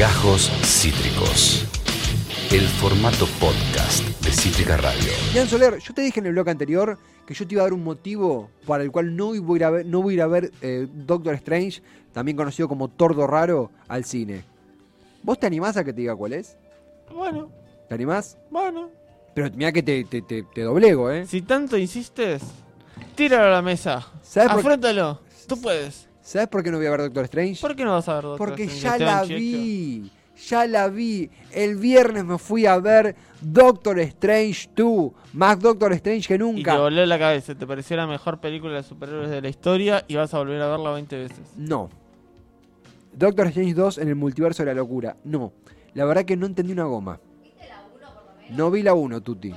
Gajos Cítricos. El formato podcast de Cítrica Radio. Jan Soler, yo te dije en el blog anterior que yo te iba a dar un motivo para el cual no voy a ir a ver, no voy a, ir a ver eh, Doctor Strange, también conocido como Tordo Raro, al cine. ¿Vos te animás a que te diga cuál es? Bueno, ¿Te animás? bueno. Pero mira que te, te, te- te doblego, ¿eh? Si tanto insistes, tíralo a la mesa. ¿Sabes por- Afrontalo. Tú puedes. ¿Sabes por qué no voy a ver Doctor Strange? ¿Por qué no vas a ver Doctor Porque Strange, ya Esteban la vi. Ya la vi. El viernes me fui a ver Doctor Strange 2. Más Doctor Strange que Y te nunca. voló la cabeza. Te pareció la mejor película de superhéroes de la historia y vas a volver a verla 20 veces. No. Doctor Strange 2 en el multiverso de la locura. No. La verdad que no entendí una goma. No vi la 1, Tuti.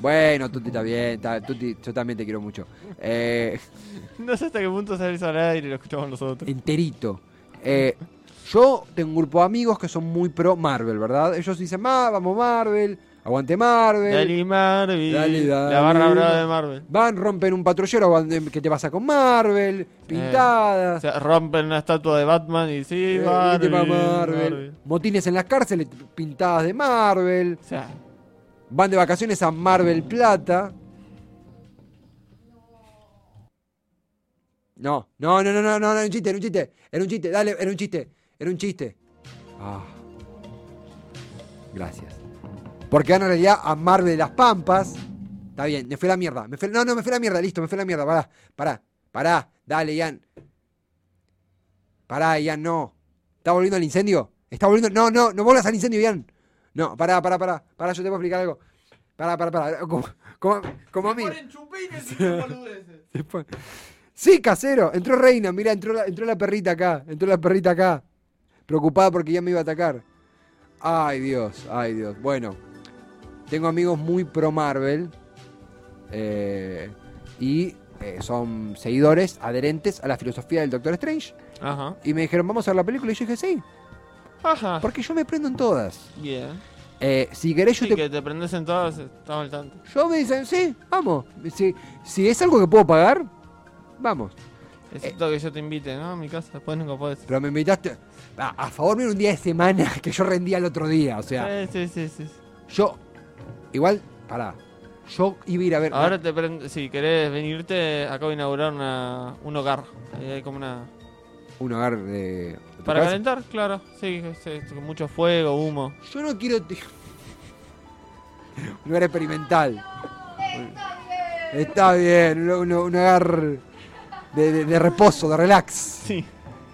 Bueno, Tuti está bien. está- Tuti, yo también te quiero mucho. Eh, No sé hasta qué punto salís al aire y lo escuchamos nosotros. enterito. Eh, yo tengo un grupo de amigos que son muy pro Marvel, ¿verdad? Ellos dicen, "Ah, vamos Marvel, aguante Marvel. Dale Marvel. Dale, dale. La barra brava de Marvel. Van, rompen un patrullero, van de- ¿qué te pasa con Marvel? Pintadas. O sea, rompen una estatua de Batman y sí, Eh, Marvel, viste pa' Marvel. Marvel. Motines en las cárceles pintadas de Marvel. O sea, Van de vacaciones a Marvel Plata. No, no, no, no, no, no, era un chiste, era un chiste, era un chiste, dale, era un chiste, era un chiste. Ah. Gracias. Porque van en realidad a Marvel de las Pampas. Está bien, me fue la mierda. Me fue- no, no, me fue la mierda, listo, me fue la mierda. Pará, pará, pará, dale, Ian. Pará, Ian, no. ¿Está volviendo al incendio? ¿Está volviendo? No, no, no vuelvas al incendio, Ian. No, pará, pará, pará. Pará, yo te voy a explicar algo. Pará, pará, pará. Como, como, como a mí. Se pone- Sí, casero. Entró Reina, mira, entró la, entró la perrita acá. Entró la perrita acá. Preocupada porque ya me iba a atacar. Ay, Dios, ay, Dios. Bueno, tengo amigos muy pro Marvel. eh, y eh, son seguidores, adherentes a la filosofía del Doctor Strange. ajá. Y me dijeron, vamos a ver la película. Y yo dije, sí, Ajá. porque yo me prendo en todas. Bien. Eh, si querés, yo Sí, te que te prendes en todas, estamos al tanto. Yo me dicen, sí, vamos. Si, si es algo que puedo pagar, vamos. Excepto que yo te invite, ¿no? A mi casa, después nunca puedes. Pero me invitaste. A, a favor mío un día de semana que yo rendía el otro día. O sea, Sí, sí, sí, sí. yo. Igual, pará. Yo iba a ir a ver. Ahora te prende, si querés venirte, acabo de inaugurar una, un hogar. Ahí hay como una... un hogar de. Para casa. calentar, claro. Sí, sí, con mucho fuego, humo. Yo no quiero. un hogar experimental. Está bien, un, un- un hogar de, de- de reposo, de relax. Sí.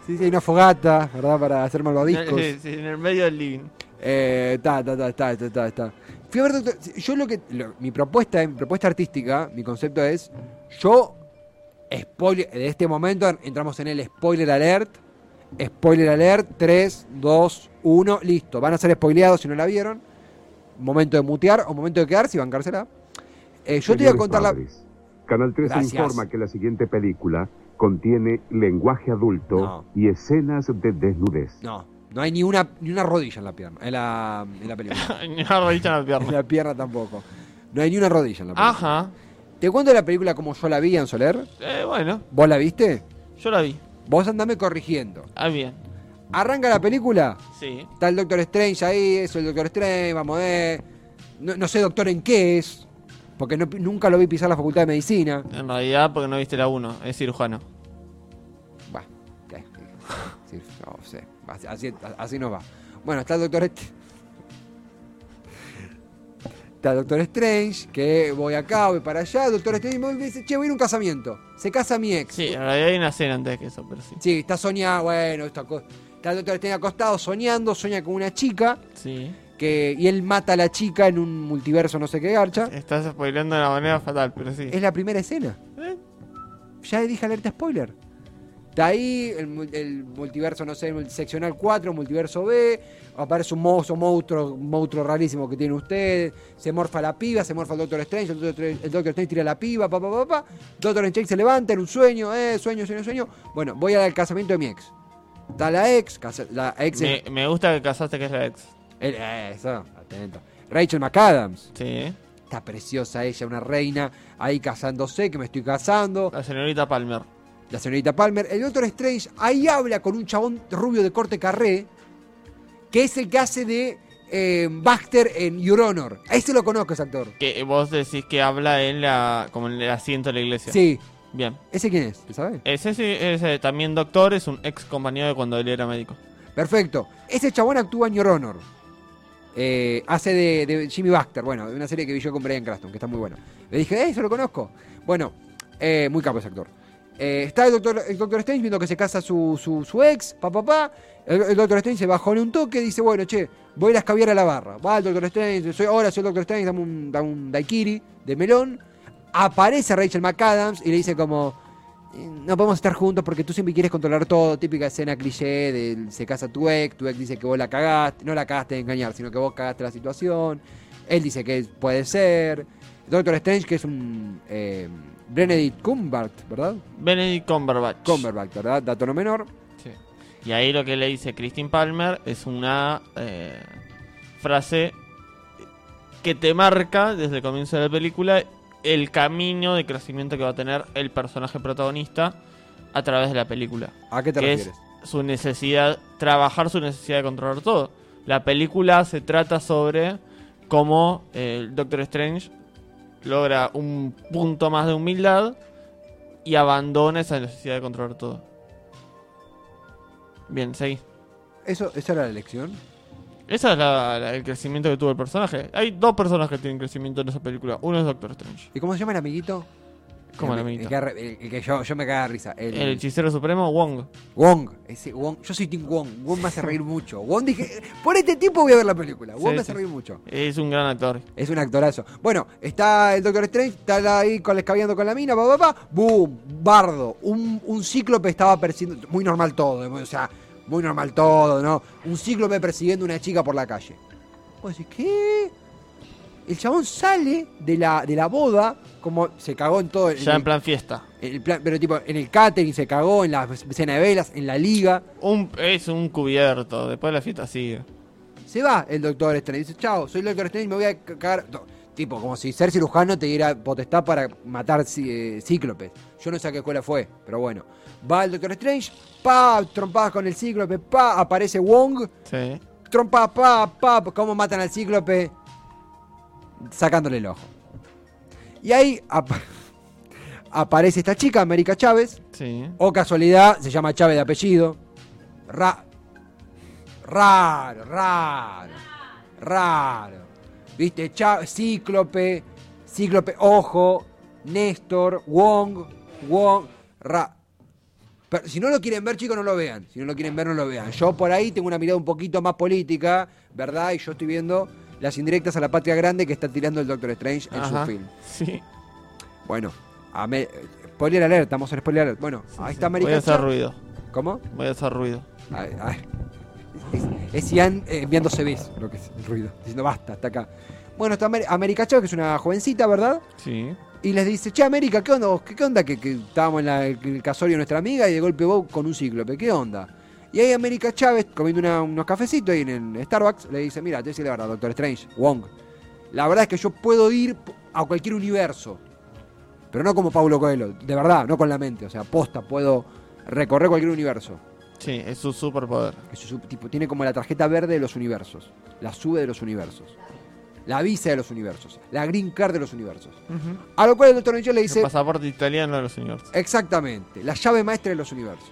Sí, sí, hay una fogata, ¿verdad? Para hacer malvaviscos. Sí, sí, en el medio del living. Eh, ta, ta, ta, ta, ta, ta, ta. Fui a ver Doctor- Yo lo que. lo- mi propuesta, mi propuesta artística, mi concepto es. Yo. Spoiler. De este momento entramos en el spoiler alert. Spoiler alert. 3, 2, 1. Listo. Van a ser spoileados si no la vieron. Momento de mutear o momento de quedarse y bancársela. Eh, yo te voy a contar la. Canal 13 Gracias. informa que la siguiente película contiene lenguaje adulto No. y escenas de desnudez. No. No hay ni una, ni una rodilla en la pierna. En la, en la película. Ni una rodilla en la en pierna. la pierna tampoco. No hay ni una rodilla en la película. Ajá. Te cuento la película como yo la vi en Soler. Eh, bueno, ¿Vos la viste? yo la vi. Vos andame corrigiendo. Ah, bien. Arranca la película, Sí. está el Doctor Strange ahí, eso el Doctor Strange, vamos a ver. No, no sé doctor en qué es, porque no- nunca lo vi pisar la facultad de medicina. En realidad, porque no viste la 1, es cirujano. ¿qué? Sí, no sé, así, así, así nos va. Bueno, está el Doctor Strange. Está Doctor Strange, que voy acá, voy para allá. Doctor Strange me dice, che, voy a ir a un casamiento. Se casa mi ex. Sí, en realidad hay una escena antes que eso, pero sí. Sí, está soñando, bueno, está el Doctor Strange acostado soñando, sueña con una chica. Sí. que y él mata a la chica en un multiverso no sé qué garcha. Estás spoileando de una manera fatal, pero sí. Es la primera escena. Eh, Ya dije alerta spoiler. Está ahí, el, mu- el multiverso, no sé, el seccional 4, multiverso B, aparece un monstruo, monstruo, un monstruo rarísimo que tiene ustedes, se morfa la piba, se morfa el Doctor Strange, el Doctor, el Doctor Strange tira la piba, pa, pa, pa, pa. Doctor Strange se levanta en un sueño, eh, sueño, sueño, sueño. Bueno, voy al casamiento de mi ex. Está la ex, casa- la ex Me, me gusta que casaste que es la ex. el- eso, atento. Rachel McAdams. Sí. Está preciosa ella, una reina, ahí casándose, que me estoy casando. La señorita Palmer. La señorita Palmer. El Doctor Strange ahí habla con un chabón rubio de corte carré. que es el que hace de eh, Baxter en Your Honor. A ese lo conozco, ese actor. Que vos decís que habla en la, como en el asiento de la iglesia. Sí. Bien. ¿Ese quién es? ¿Sabes? Ese, sí, ese también doctor, es un ex compañero de cuando él era médico. Perfecto. Ese chabón actúa en Your Honor. Eh, hace de, de Jimmy Baxter, bueno, de una serie que vi yo con Brian Cranston, que está muy bueno. Le dije, eh, eso lo conozco. Bueno, eh, muy capo ese actor. Eh, está el doctor, el doctor Strange viendo que se casa su, su, ex, pa, pa, pa. El, doctor Strange se bajó en un toque dice, bueno, che, voy a ir a a la barra. Va el doctor Strange, soy, ahora soy el doctor Strange, dame un, dame un daiquiri de melón. Aparece Rachel McAdams y le dice como, eh, no podemos estar juntos porque tú siempre quieres controlar todo. Típica escena cliché de se casa tu ex, tu ex dice que vos la cagaste, no la cagaste de engañar, sino que vos cagaste la situación. Él dice que puede ser. Doctor Strange, que es un eh, Benedict Cumberbatch, ¿verdad? Benedict Cumberbatch. Cumberbatch, ¿verdad? Dato no menor. Sí. Y ahí lo que le dice Christine Palmer es una eh, frase que te marca desde el comienzo de la película el camino de crecimiento que va a tener el personaje protagonista a través de la película. ¿A qué te que refieres? es su necesidad, trabajar su necesidad de controlar todo. La película se trata sobre cómo eh, el Doctor Strange logra un punto más de humildad y abandona esa necesidad de controlar todo. Bien, seguí. ¿Eso, ¿Esa era la elección? Ese es la- la- el crecimiento que tuvo el personaje. Hay dos personas que tienen crecimiento en esa película. Uno es Doctor Strange. ¿Y cómo se llama el amiguito? ¿Cómo el? El que, el que yo, yo me caga de risa. El, El hechicero supremo, Wong. Wong. Ese Wong. Yo soy Team Wong. Wong me hace reír mucho. Wong dije, por este tipo voy a ver la película. Wong Sí, me hace sí. reír mucho. Es un gran actor. Es un actorazo. Bueno, está el Doctor Strange, está ahí con escabeando con la mina, pa, pa, pa. ¡Boom! Bardo. Un, un cíclope estaba persiguiendo. Muy normal todo, o sea, muy normal todo, ¿no? Un cíclope persiguiendo a una chica por la calle. Decís, ¿qué? El chabón sale de la, de la boda, como se cagó en todo. Ya el- en plan fiesta. en el plan- pero tipo, en el catering se cagó, en la escena de velas, en la liga. Un, es un cubierto. Después la fiesta sigue. Se va el doctor Strange. Dice, chao, soy el doctor Strange, me voy a ca- cagar. No, tipo, como si ser cirujano te diera potestad para matar eh, cíclopes. Yo no sé a qué escuela fue, pero bueno. Va el doctor Strange, pa, trompadas con el cíclope, pa, aparece Wong, Sí. trompa, pa, pa, cómo matan al cíclope, sacándole el ojo. Y ahí apa- aparece esta chica, América Chávez, Sí. o casualidad, se llama Chávez de apellido. Ra raro, raro. Raro. ¿Viste? Cha- Cíclope, Cíclope, Ojo, Néstor, Wong, Wong, Ra. Pero si no lo quieren ver, chicos, no lo vean. Si no lo quieren ver, no lo vean. Yo por ahí tengo una mirada un poquito más política, ¿verdad? Y yo estoy viendo las indirectas a la patria grande que está tirando el Doctor Strange en Ajá. su film. Sí. Bueno, a me- spoiler alert, estamos en spoiler alert. Bueno, ahí está América Voy a hacer ruido. ¿Cómo? Voy a hacer ruido. Ay, ay. Es, es Ian eh, enviando CVs, lo que es el ruido. Diciendo basta, hasta acá. Bueno, está Amer- América Chávez, que es una jovencita, ¿verdad? Sí. Y les dice, che, América, ¿qué onda? ¿Qué, qué onda que, que estábamos en la- el casorio de nuestra amiga y de golpe vos con un cíclope? ¿Qué onda? Y ahí América Chávez, comiendo una- unos cafecitos ahí en el Starbucks, le dice, mira, te decir la verdad, Doctor Strange, Wong. La verdad es que yo puedo ir a cualquier universo. Pero no como Paulo Coelho, de verdad, no con la mente. O sea, posta, puedo recorrer cualquier universo. Sí, es su superpoder. Que su- tipo, tiene como la tarjeta verde de los universos. La sube de los universos. La visa de los universos. La green card de los universos. A lo cual el doctor Strange le dice... El pasaporte italiano de los señores. Exactamente, la llave maestra de los universos.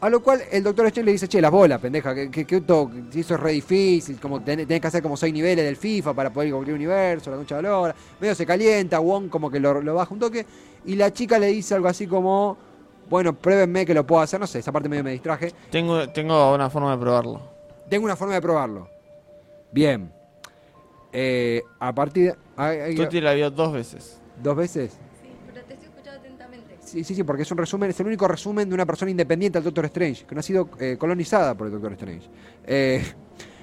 A lo cual el doctor Strange le dice, che, las bolas, pendeja, que, que, que eso es re difícil, como ten- tenés que hacer como seis niveles del FIFA para poder ir cualquier universo, la concha de la lora. Medio se calienta, Wong como que lo, lo baja un toque, y la chica le dice algo así como, bueno, pruébenme que lo puedo hacer, no sé, esa parte medio me distraje. Tengo, tengo una forma de probarlo. Tengo una forma de probarlo. Bien. Eh, a partir de... ay, ay, Tuti la vio dos veces. ¿Dos veces? Sí, sí, sí, porque es un resumen, es el único resumen de una persona independiente al Doctor Strange, que no ha sido eh, colonizada por el Doctor Strange. Eh,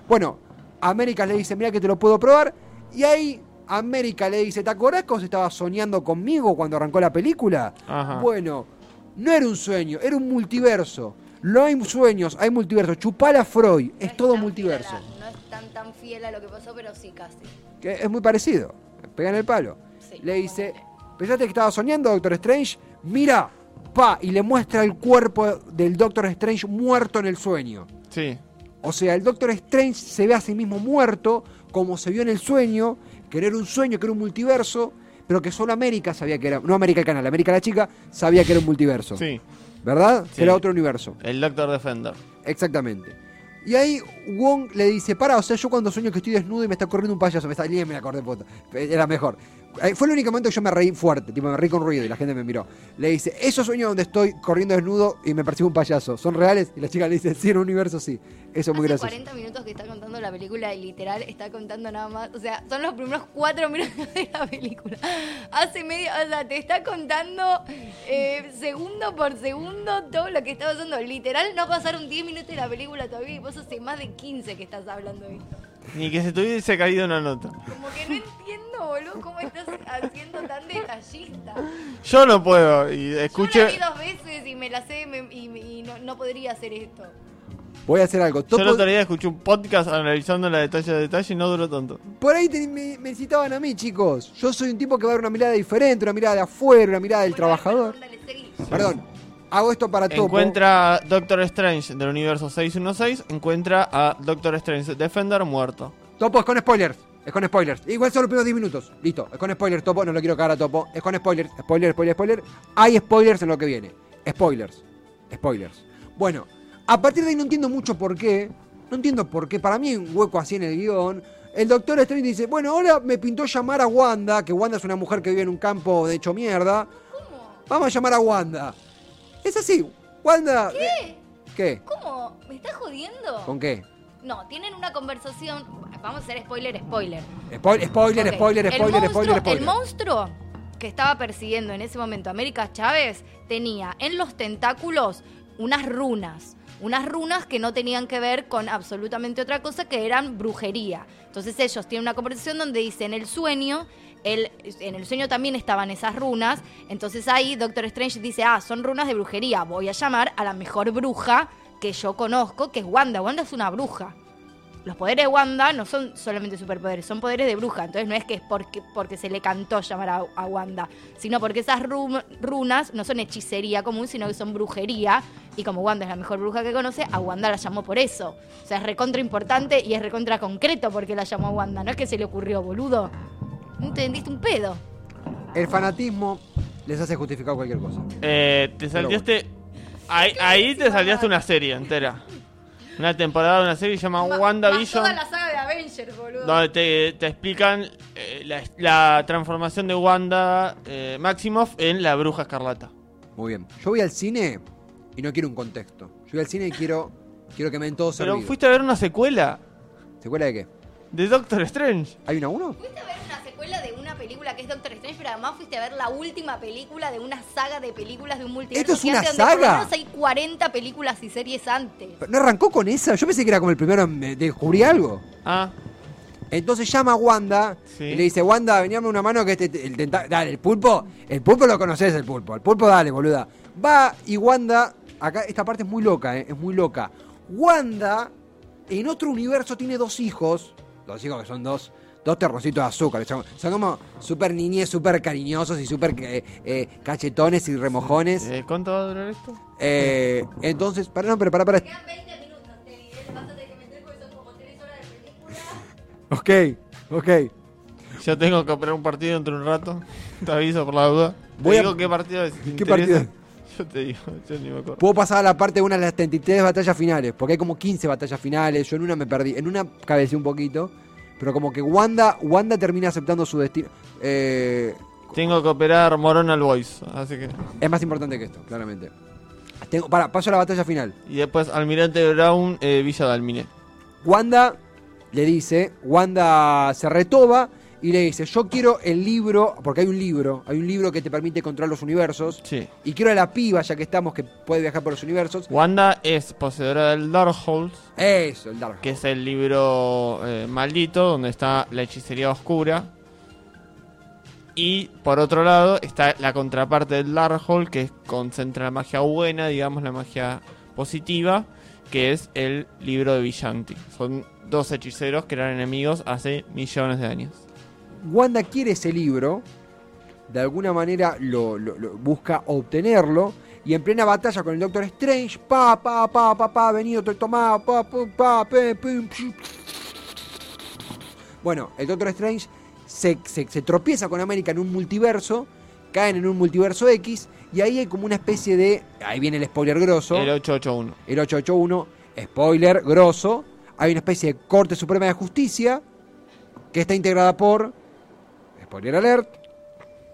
bueno, América le dice, mira que te lo puedo probar, y ahí América le dice, ¿te acordás que vos estabas soñando conmigo cuando arrancó la película? Ajá. Bueno, no era un sueño, era un multiverso. No hay sueños, hay multiverso. Chupala Freud, No es todo multiverso. a no es tan tan fiel a lo que pasó, pero sí casi. Que es muy parecido. Pegan el palo. Sí. Le dice, ¿pensaste que estaba soñando, Doctor Strange? Mira, pa, y le muestra el cuerpo del Doctor Strange muerto en el sueño. Sí. O sea, el Doctor Strange se ve a sí mismo muerto, como se vio en el sueño, que no era un sueño, que era un multiverso, pero que solo América sabía que era. No América el canal, América la chica sabía que era un multiverso. Sí, ¿Verdad? Sí. Era otro universo. el Doctor Defender. Exactamente. Y ahí Wong le dice, para, o sea, yo cuando sueño que estoy desnudo y me está corriendo un payaso, me está y me la acordé, puta. Era mejor. Eh, Fue el único momento que yo me reí fuerte, tipo me reí con ruido y la gente me miró. Le dice, esos sueños donde estoy corriendo desnudo y me persigue un payaso, ¿son reales? Y la chica le dice, sí, en un universo sí. Eso es muy gracioso. 40 minutos que está contando la película y literal está contando nada más. O sea, son los primeros 4 minutos de la película. Hace medio. O sea, te está contando eh, segundo por segundo todo lo que está pasando. Literal, no pasaron 10 minutos de la película todavía y vos hace más de 15 que estás hablando de esto. Ni que se te hubiese caído una nota. Como que no entiendo, boludo, cómo estás haciendo tan detallista. Yo no puedo. Y Yo la escuché. vi dos veces y me la sé me- y, y no, no podría hacer esto. Voy a hacer algo. Yo el Topo- otro día escuché un podcast analizando la detalle a detalle y no duró tanto. Por ahí te- me, me citaban a mí, chicos. Yo soy un tipo que va a dar una mirada diferente, una mirada de afuera, una mirada del Bueno, ver, trabajador. dale, seguí. Perdón, hago esto para Topo. Encuentra a Doctor Strange del universo 616. Encuentra a Doctor Strange Defender muerto. Topo, es con spoilers. Es con spoilers. Igual son los primeros 10 minutos. Listo. Es con spoilers, Topo. No lo quiero cagar a Topo. Es con spoilers. Spoiler, spoiler, spoiler. Hay spoilers en lo que viene. Spoilers. Spoilers. Bueno, a partir de ahí no entiendo mucho por qué. No entiendo por qué. Para mí hay un hueco así en el guion. El doctor Strange dice, bueno, ahora me pintó llamar a Wanda, que Wanda es una mujer que vive en un campo de hecho mierda. ¿Cómo? Vamos a llamar a Wanda. Es así. Wanda... ¿Qué? ¿Qué? ¿Cómo? ¿Me estás jodiendo? ¿Con qué? No, tienen una conversación. Vamos a hacer spoiler, spoiler. Spoiler, spoiler, spoiler, El spoiler, monstruo- spoiler, spoiler. El monstruo que estaba persiguiendo en ese momento a América Chávez tenía en los tentáculos unas runas. Unas runas que no tenían que ver con absolutamente otra cosa, que eran brujería. Entonces ellos tienen una conversación donde dice en el sueño, el- en el sueño también estaban esas runas. Entonces ahí Doctor Strange dice, ah, son runas de brujería. Voy a llamar a la mejor bruja que yo conozco, que es Wanda. Wanda es una bruja los poderes de Wanda no son solamente superpoderes, son poderes de bruja. Entonces no es que es porque, porque se le cantó llamar a, a Wanda, sino porque esas ru- runas no son hechicería común, sino que son brujería. Y como Wanda es la mejor bruja que conoce, a Wanda la llamó por eso. O sea, es recontra importante y es recontra concreto porque la llamó a Wanda. No es que se le ocurrió, boludo. No entendiste un pedo. El fanatismo les hace justificar cualquier cosa. Eh, te saltaste. Ahí, ahí te saltaste una serie entera. Una temporada de una serie que se llama Ma- WandaVision. toda la saga de Avengers, boludo. Donde te, te explican eh, la, la transformación de Wanda eh, Maximoff en la bruja escarlata. Muy bien. Yo voy al cine y no quiero un contexto. Yo voy al cine y quiero, quiero que me den todo Pero servido. fuiste a ver una secuela ¿Secuela de qué? de Doctor Strange. ¿Hay una uno? Fuiste a ver una secuela de una película que es Doctor Strange, pero además fuiste a ver la última película de una saga de películas de un multiverso. ¿Esto es que una hace donde Por lo saga? menos hay 40 películas y series antes. ¿Pero ¿No arrancó con esa? Yo pensé que era como el primero en eh, descubrí algo. Ah, Entonces llama a Wanda Sí. y le dice, Wanda, veníame una mano que este, el tenta- Dale, el pulpo, el pulpo lo conoces, el pulpo. El pulpo, dale, boluda. Va y Wanda, acá esta parte es muy loca, eh, es muy loca. Wanda, en otro universo, tiene dos hijos. Dos hijos que son dos, dos terrocitos de azúcar. Son, son como súper niñes, súper cariñosos y súper eh, eh, cachetones y remojones. eh, ¿cuánto va a durar esto? Eh, entonces, para, no, pero para, para. Quedan 20 minutos, Teddy. ¿eh? Vas a tener que meter porque son como 3 horas de película. Ok, ok. Yo tengo que operar un partido dentro de un rato. Te aviso por la duda. Voy Te a- digo qué partido es. ¿Qué interesa. partido? Yo te digo, yo ni me acuerdo. Puedo pasar a la parte de una de las 33 batallas finales, porque hay como 15 batallas finales. Yo en una me perdí. En una cabeceé un poquito. Pero como que Wanda, Wanda termina aceptando su destino. Eh, Tengo que operar Moronal Voice, así que. es más importante que esto, claramente. Tengo, para, paso a la batalla final. Y después Almirante Brown, eh, Villa Dalmine. Wanda le dice, Wanda se retoba y le dice, yo quiero el libro, porque hay un libro, hay un libro que te permite controlar los universos. Sí. Y quiero a la piba, ya que estamos, que puede viajar por los universos. Wanda es poseedora del Darkhold, Eso, el Dark. que es el libro eh, maldito donde está la hechicería oscura. Y por otro lado está la contraparte del Darkhold, que concentra la magia buena, digamos la magia positiva, que es el libro de Villanti. Son dos hechiceros que eran enemigos hace millones de años. Wanda quiere ese libro, de alguna manera lo, lo- lo busca obtenerlo, Y en plena batalla con el Doctor Strange, pa, pa, pa, pa, pa, venido, estoy tomado, pa, pa, pa, pe, pim. Bueno, el Doctor Strange se, se- se tropieza con América en un multiverso, caen en un multiverso X, y ahí hay como una especie de. Ahí viene el spoiler grosso. El 881. el 881, spoiler, grosso, hay una especie de Corte Suprema de Justicia que está integrada por, spoiler alert,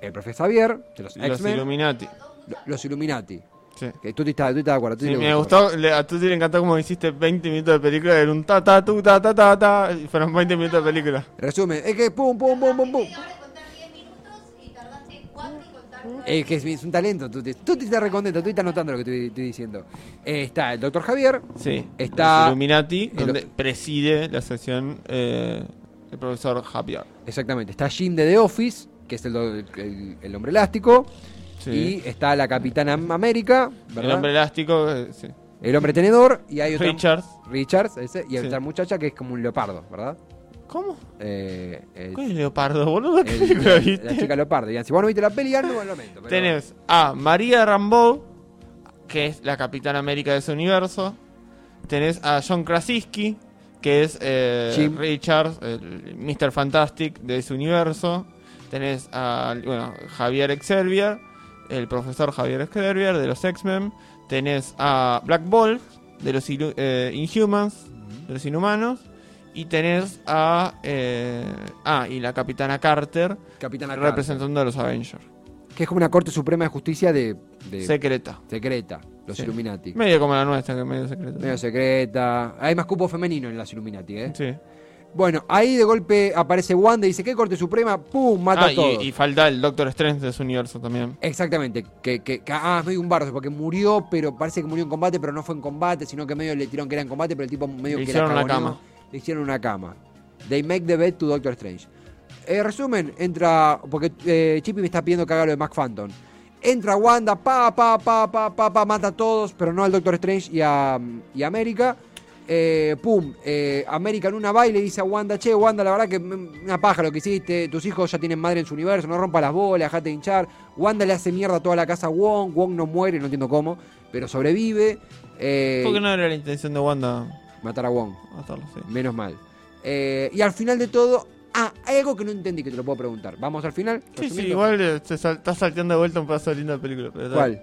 el profesor Xavier, de los Los X-Men, Illuminati. lo- los Illuminati. Sí. Que tú te estás, tú estás de acuerdo. tú Sí, te me gustó. gustó, le- a Tuti le encantó como hiciste 20 minutos de película, era un ta ta tu ta ta ta ta, y fueron 20 minutos de película. Resumen, es que pum, pum, pum, pum, pum. Media hora contar 10 minutos y tardaste 4 en contar Es que es, es un talento, tú te, tú te estás recontento, tú estás notando lo que estoy, estoy diciendo. Eh, está el doctor Javier, Sí, Está- los Illuminati, donde preside la sección eh, el profesor Javier. exactamente, está Jim de The Office, que es el, el- el hombre elástico, Sí. y está la Capitana América, ¿verdad? el hombre elástico, eh, sí. El hombre tenedor y hay otra Richards. Richards ese, y Sí. otra muchacha que es como un leopardo, ¿verdad? ¿Cómo? Eh, ¿Cuál es Leopardo, boludo? ¿Qué el- película la, viste? chica leopardo. Y si vos no viste la peli, no lo lamento. pero- Tenés a María Rambeau, que es la Capitana América de ese universo. Tenés a John Krasinski, que es eh, Jim. Richards, el Mr. Fantastic de ese universo. Tenés a bueno, Javier Xavier, el profesor Javier Xavier de los X-Men. Tenés a Black Bolt de los eh, Inhumans, de los Inhumanos. Y tenés a. eh, ah, y la Capitana Carter, Capitana Carter, representando a los Avengers. Que es como una Corte Suprema de Justicia de, de- Secreta. secreta, los Sí. Illuminati. Medio como la nuestra, que es medio secreta. Medio secreta. Hay más cupo femenino en las Illuminati, ¿eh? Sí. Bueno, ahí de golpe aparece Wanda y dice, ¿qué Corte Suprema? ¡Pum! Mata Ah, a todos. y, y falta el Doctor Strange de su universo también. Exactamente, que, que, que- ah, es medio un bardo, porque murió, pero parece que murió en combate, pero no fue en combate, sino que medio le tiraron que era en combate, pero el tipo medio Le que hicieron la una cama. Le hicieron una cama. They make the bed to Doctor Strange. Eh, resumen, entra, porque eh, Chippy me está pidiendo que haga lo de Mac Phantom. Entra Wanda, pa, pa, pa, pa, pa, pa, mata a todos, pero no al Doctor Strange y a, y a América. Eh, pum, eh, América en una baile dice a Wanda, che, Wanda, la verdad que una paja lo que hiciste, tus hijos ya tienen madre en su universo, no rompa las bolas, dejate de hinchar. Wanda le hace mierda a toda la casa a Wong, Wong no muere, no entiendo cómo, pero sobrevive. Eh, Porque no era la intención de Wanda Matar a Wong, matarlo, sí. menos mal. Y al final de todo, ah, hay algo que no entendí que te lo puedo preguntar. Vamos al final. Sí, sí, igual eh, se sal- está salteando de vuelta un pedazo de linda película. Pero. ¿Cuál?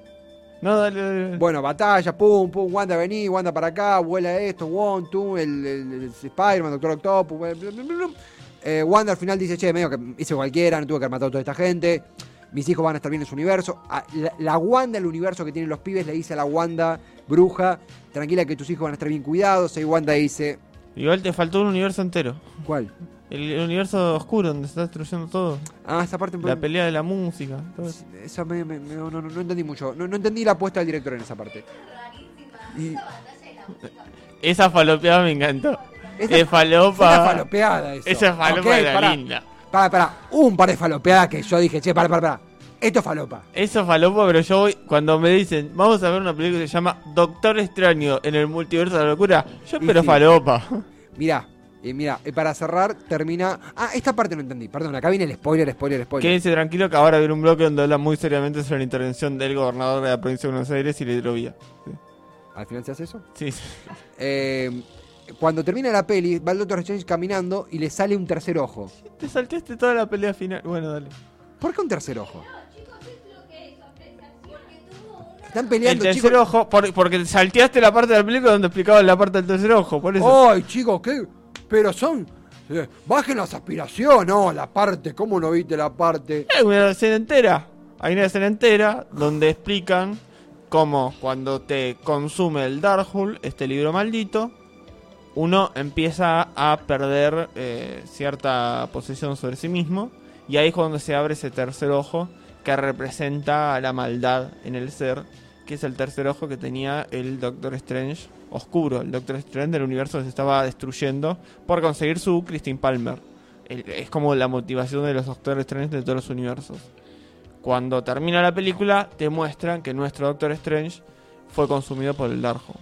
No, dale, dale. Bueno, batalla, pum, pum, Wanda vení, Wanda para acá, vuela esto, Wong, tú, el, el- el Spider-Man, Doctor Octopus, bla, bla, bla. Eh, Wanda al final dice, che, medio que hice cualquiera, no tuve que haber matado a toda esta gente, mis hijos van a estar bien en su universo. La, la Wanda, el universo que tienen los pibes, le dice a la Wanda bruja, tranquila que tus hijos van a estar bien cuidados, y Wanda dice, Igual te faltó un universo entero. ¿cuál? El universo oscuro donde se está destruyendo todo. Ah, esa parte... La pelea de la música. todo eso. Esa me, me- me- no, no, no entendí mucho, no, no entendí la apuesta del director en esa parte. Y Esa falopeada me encantó. Esa- es falopa. una falopeada eso. Esa falopa Ok, era pará. linda. Para, para, un par de falopeadas que yo dije, che, para, para, para. Esto es falopa. Eso es falopa, pero yo voy, cuando me dicen, vamos a ver una película que se llama Doctor Extraño en el multiverso de la locura, yo Y espero sí. falopa. Mirá, y mirá, y para cerrar termina. Ah, esta parte no entendí, perdón, acá viene el spoiler, spoiler, spoiler. Quédense tranquilo que ahora viene un bloque donde habla muy seriamente sobre la intervención del gobernador de la provincia de Buenos Aires y la hidrovía. Sí. ¿Al final se hace eso? Sí. Eh, cuando termina la peli, va el Doctor Strange caminando y le sale un tercer ojo. Te salteaste toda la pelea final. Bueno, dale. ¿Por qué un tercer ojo? Están El peleando, tercer chicos. ojo, por- porque salteaste la parte de la película donde explicaban la parte del tercer ojo, por eso. ¡Ay, chicos, qué! Pero son. eh, bajen las aspiraciones, no, la parte, ¿cómo no viste la parte? Hay una escena entera. Hay una escena entera donde explican cómo cuando te consume el Darkhold, este libro maldito, uno empieza a perder eh, cierta posesión sobre sí mismo. Y ahí es cuando se abre ese tercer ojo que representa a la maldad en el ser, que es el tercer ojo que tenía el Doctor Strange oscuro, el Doctor Strange del universo se estaba destruyendo por conseguir su Christine Palmer. Es como la motivación de los Doctor Strange de todos los universos. Cuando termina la película, te muestran que nuestro Doctor Strange fue consumido por el Darkhold.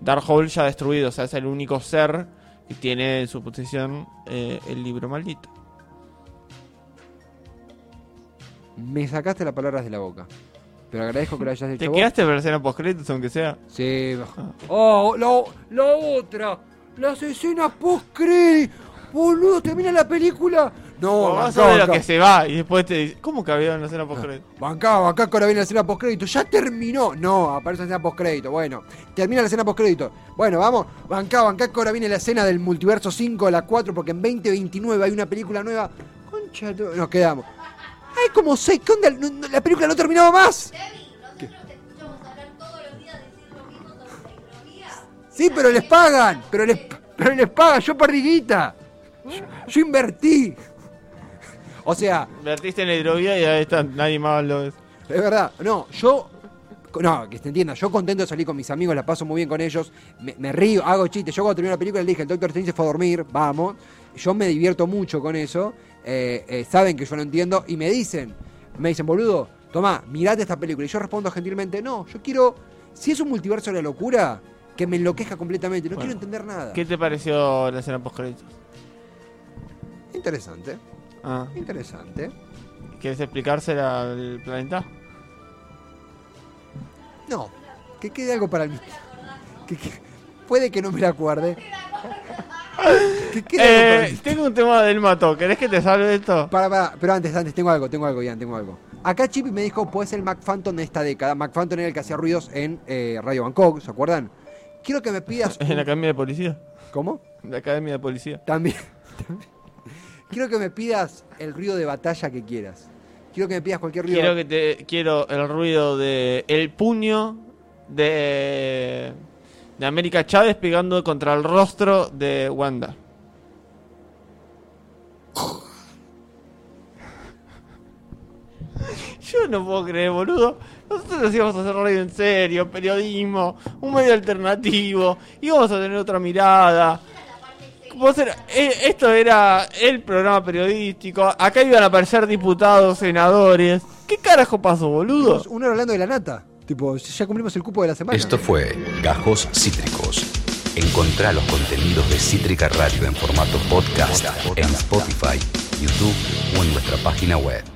Darkhold ya destruido, o sea, es el único ser que tiene en su posesión eh, el libro maldito. Me sacaste las palabras de la boca. Pero agradezco que lo hayas hecho ¿Te vos. quedaste a ver escena post créditos aunque sea? Sí. Oh, la, la otra. Las escenas post Boludo, termina la película. No, Vamos bancá, a ver lo que se va y después te dice, ¿cómo que había una escena post créditos? Bancá, bancá que ahora viene la escena postcrédito. Ya terminó. No, aparece la escena postcrédito. Bueno, termina la escena postcrédito. Bueno, vamos. Bancá, bancá que ahora viene la escena del multiverso 5 de la 4 porque en 2029 hay una película nueva. Concha, nos quedamos. Hay como seis. ¿Qué onda? No- no- la película no terminaba más. Debbie, nosotros te escuchamos hablar todos los días, decir lo mismo sobre tecnología. Sí, pero les pagan. Pero les, pero les pagan. Yo perdí guita. Yo, yo invertí. O sea, Invertiste en la hidrovía y ahí está, nadie más lo es. Es verdad, no, yo. No, que se entienda, yo contento de salir con mis amigos, la paso muy bien con ellos, me, me río, hago chistes. Yo cuando terminé la película le dije, el Doctor Strange se fue a dormir, vamos. Yo me divierto mucho con eso, eh, eh, saben que yo no entiendo y me dicen, me dicen, boludo, toma, mirate esta película. Y yo respondo gentilmente, no, yo quiero, si es un multiverso de la locura, que me enloquezca completamente, no Bueno, quiero entender nada. ¿Qué te pareció la escena post créditos? Interesante, Ah, interesante. ¿Quieres explicársela al planeta? No, que quede algo para que, que- puede que no me la acuerde. Eh, tengo un tema del mato, ¿querés que te salve esto? Para, para, pero antes, antes, tengo algo, tengo algo, Ian, tengo algo. Acá Chippy me dijo, puede ser el Mac Phantom de esta década. Mac Phantom era el que hacía ruidos en eh, Radio Bangkok, ¿se acuerdan? Quiero que me pidas... En la academia de policía. ¿Cómo? En la academia de policía. También. también. Quiero que me pidas el ruido de batalla que quieras. Quiero que me pidas cualquier ruido. Quiero que te quiero el ruido de el puño de de América Chávez pegando contra el rostro de Wanda. Yo no puedo creer, boludo. Nosotros íbamos a hacer radio en serio, periodismo, un medio alternativo, íbamos a tener otra mirada. Vos era- eh, esto era el programa periodístico, acá iban a aparecer diputados, senadores. ¿Qué carajo pasó, boludo? Uno hablando de la nata. Tipo, ya cumplimos el cupo de la semana. Esto fue Gajos Cítricos. Encontrá los contenidos de Cítrica Radio en formato podcast en Spotify, YouTube o en nuestra página web.